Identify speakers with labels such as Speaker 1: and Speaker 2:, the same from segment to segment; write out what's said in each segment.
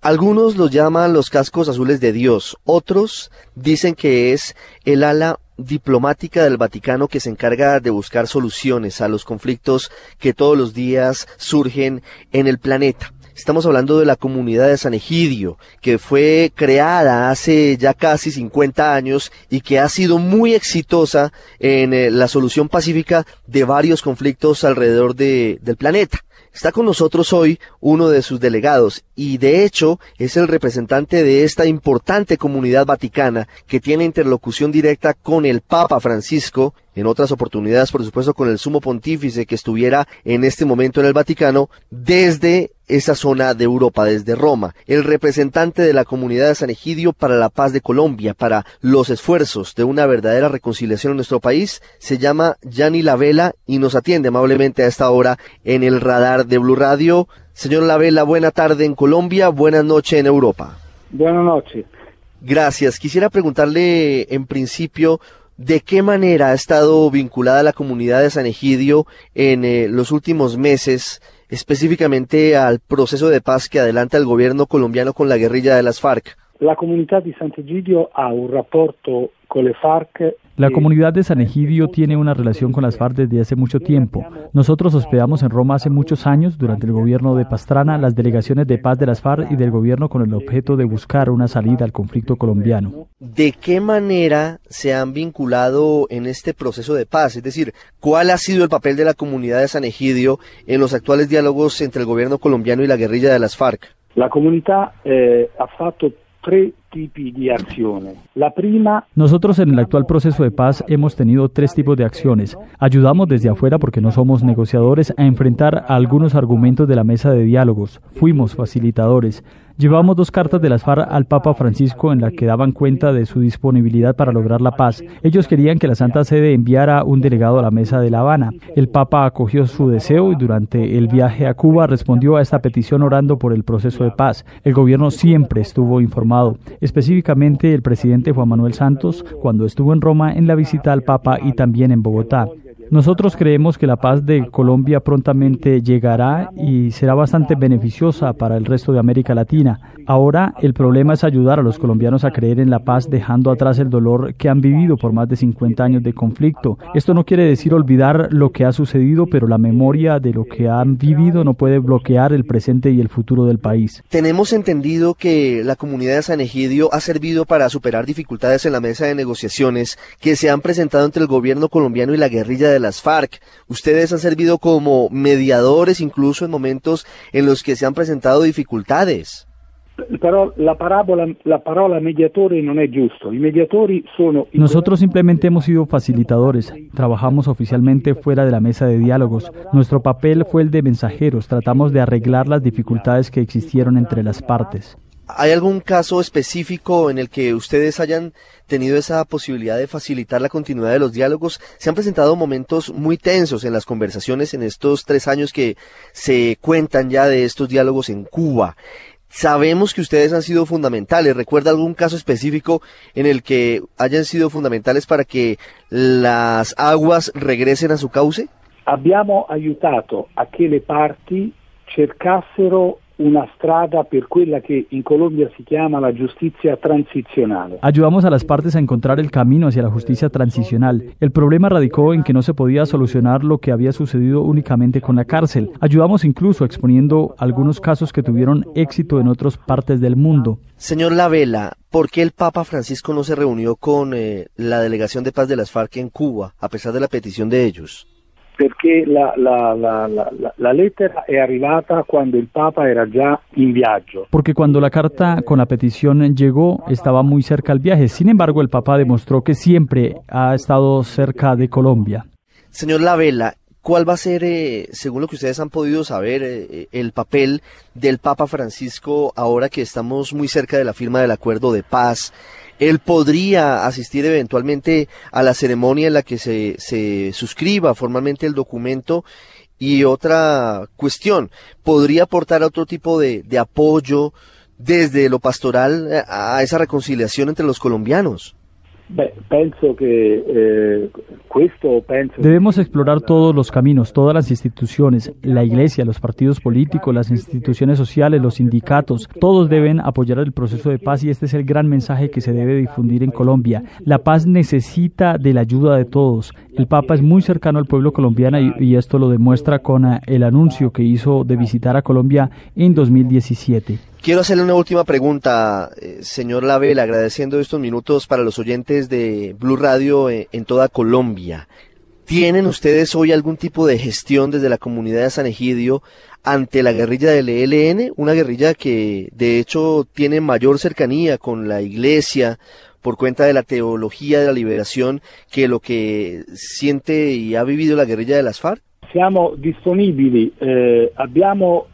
Speaker 1: Algunos los llaman los cascos azules de Dios. Otros dicen que es el ala diplomática del Vaticano que se encarga de buscar soluciones a los conflictos que todos los días surgen en el planeta. Estamos hablando de la comunidad de San Egidio, que fue creada hace ya casi 50 años y que ha sido muy exitosa en eh, la solución pacífica de varios conflictos alrededor de, del planeta. Está con nosotros hoy uno de sus delegados y de hecho es el representante de esta importante comunidad vaticana que tiene interlocución directa con el Papa Francisco, en otras oportunidades por supuesto con el sumo pontífice que estuviera en este momento en el Vaticano, desde esa zona de Europa, desde Roma, el representante de la comunidad de San Egidio para la paz de Colombia, para los esfuerzos de una verdadera reconciliación en nuestro país, se llama Gianni Lavela y nos atiende amablemente a esta hora en el radar de Blue Radio. Señor Lavela, buena tarde en Colombia, buena noche en Europa.
Speaker 2: Buenas noches.
Speaker 1: Gracias. Quisiera preguntarle en principio de qué manera ha estado vinculada la comunidad de San Egidio en eh, los últimos meses específicamente al proceso de paz que adelanta el gobierno colombiano con la guerrilla de las FARC.
Speaker 2: La comunidad de Sant'Egidio ha un rapporto con le FARC
Speaker 3: la comunidad de San Egidio tiene una relación con las FARC desde hace mucho tiempo. Nosotros hospedamos en Roma hace muchos años, durante el gobierno de Pastrana, las delegaciones de paz de las FARC y del gobierno con el objeto de buscar una salida al conflicto colombiano.
Speaker 1: ¿De qué manera se han vinculado en este proceso de paz? Es decir, ¿cuál ha sido el papel de la comunidad de San Egidio en los actuales diálogos entre el gobierno colombiano y la guerrilla de las FARC?
Speaker 2: La comunidad eh, ha fatto tres tipos de acciones. La prima...
Speaker 3: Nosotros en el actual proceso de paz hemos tenido tres tipos de acciones. Ayudamos desde afuera porque no somos negociadores a enfrentar algunos argumentos de la mesa de diálogos. Fuimos facilitadores. Llevamos dos cartas de las FARC al Papa Francisco en las que daban cuenta de su disponibilidad para lograr la paz. Ellos querían que la Santa Sede enviara un delegado a la mesa de La Habana. El Papa acogió su deseo y durante el viaje a Cuba respondió a esta petición orando por el proceso de paz. El gobierno siempre estuvo informado, específicamente el presidente Juan Manuel Santos cuando estuvo en Roma en la visita al Papa y también en Bogotá. Nosotros creemos que la paz de Colombia prontamente llegará y será bastante beneficiosa para el resto de América Latina. Ahora el problema es ayudar a los colombianos a creer en la paz dejando atrás el dolor que han vivido por más de 50 años de conflicto. Esto no quiere decir olvidar lo que ha sucedido, pero la memoria de lo que han vivido no puede bloquear el presente y el futuro del país.
Speaker 1: Tenemos entendido que la comunidad de San Egidio ha servido para superar dificultades en la mesa de negociaciones que se han presentado entre el gobierno colombiano y la guerrilla de las FARC. Ustedes han servido como mediadores incluso en momentos en los que se han presentado dificultades.
Speaker 2: Pero la parábola, la palabra mediatore no es justo. Los mediatori son...
Speaker 3: Nosotros simplemente hemos sido facilitadores. Trabajamos oficialmente fuera de la mesa de diálogos. Nuestro papel fue el de mensajeros. Tratamos de arreglar las dificultades que existieron entre las partes.
Speaker 1: ¿Hay algún caso específico en el que ustedes hayan tenido esa posibilidad de facilitar la continuidad de los diálogos? Se han presentado momentos muy tensos en las conversaciones en estos tres años que se cuentan ya de estos diálogos en Cuba. Sabemos que ustedes han sido fundamentales. ¿Recuerda algún caso específico en el que hayan sido fundamentales para que las aguas regresen a su cauce?
Speaker 2: Abbiamo aiutato a que le parti cercassero una strada per quella che in Colombia si chiama la giustizia transizionale.
Speaker 3: Ayudamos a las partes a encontrar el camino hacia la justicia transicional. El problema radicó en que no se podía solucionar lo que había sucedido únicamente con la cárcel. Ayudamos incluso exponiendo algunos casos que tuvieron éxito en otras partes del mundo.
Speaker 1: Señor Lavela, ¿por qué el Papa Francisco no se reunió con eh, la delegación de paz de las FARC en Cuba, a pesar de la petición de ellos?
Speaker 2: Perché la, la, la, la, lettera è arrivata quando il Papa era già in viaggio.
Speaker 3: Porque cuando la carta con la petición llegó estaba muy cerca al viaje. Sin embargo, el Papa demostró que siempre ha estado cerca de Colombia.
Speaker 1: Señor Lavela, ¿cuál va a ser, eh, según lo que ustedes han podido saber, eh, el papel del Papa Francisco ahora que estamos muy cerca de la firma del acuerdo de paz? Él podría asistir eventualmente a la ceremonia en la que se, se suscriba formalmente el documento y otra cuestión, podría aportar otro tipo de, de apoyo desde lo pastoral eh, a esa reconciliación entre los colombianos.
Speaker 2: Eh,
Speaker 3: Debemos explorar todos los caminos, todas las instituciones, la iglesia, los partidos políticos, las instituciones sociales, los sindicatos, todos deben apoyar el proceso de paz y este es el gran mensaje que se debe difundir en Colombia. La paz necesita de la ayuda de todos. El Papa es muy cercano al pueblo colombiano y, y esto lo demuestra con eh, el anuncio que hizo de visitar a Colombia en 2017.
Speaker 1: Quiero hacerle una última pregunta, eh, señor Label, agradeciendo estos minutos para los oyentes de Blue Radio en, en, toda Colombia. ¿Tienen ustedes hoy algún tipo de gestión desde la comunidad de San Egidio ante la guerrilla del ELN? Una guerrilla que de hecho tiene mayor cercanía con la iglesia por cuenta de la teología de la liberación que lo que siente y ha vivido la guerrilla de las FARC.
Speaker 2: Siamo disponibili, eh, abbiamo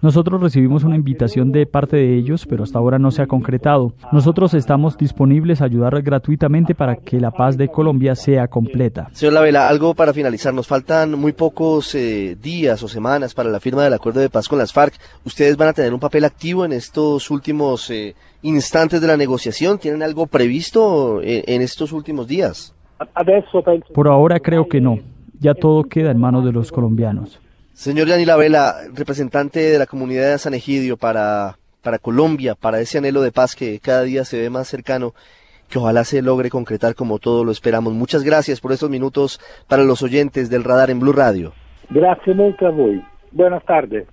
Speaker 3: nosotros recibimos una invitación de parte de ellos, pero hasta ahora no se ha concretado. Nosotros estamos disponibles a ayudar gratuitamente para que la paz de Colombia sea completa.
Speaker 1: Señor Lavela, algo para finalizar. Nos faltan muy pocos eh, días o semanas para la firma del acuerdo de paz con las FARC. ¿Ustedes van a tener un papel activo en estos últimos eh, instantes de la negociación? ¿Tienen algo previsto en, en estos últimos días?
Speaker 3: Por ahora creo que no. Ya todo queda en manos de los colombianos.
Speaker 1: Señor Yanila Vela, representante de la comunidad de San Egidio para, para Colombia, para ese anhelo de paz que cada día se ve más cercano, que ojalá se logre concretar como todos lo esperamos. Muchas gracias por estos minutos para los oyentes del radar en Blue Radio.
Speaker 2: Gracias mucho a voi. Buenas tardes.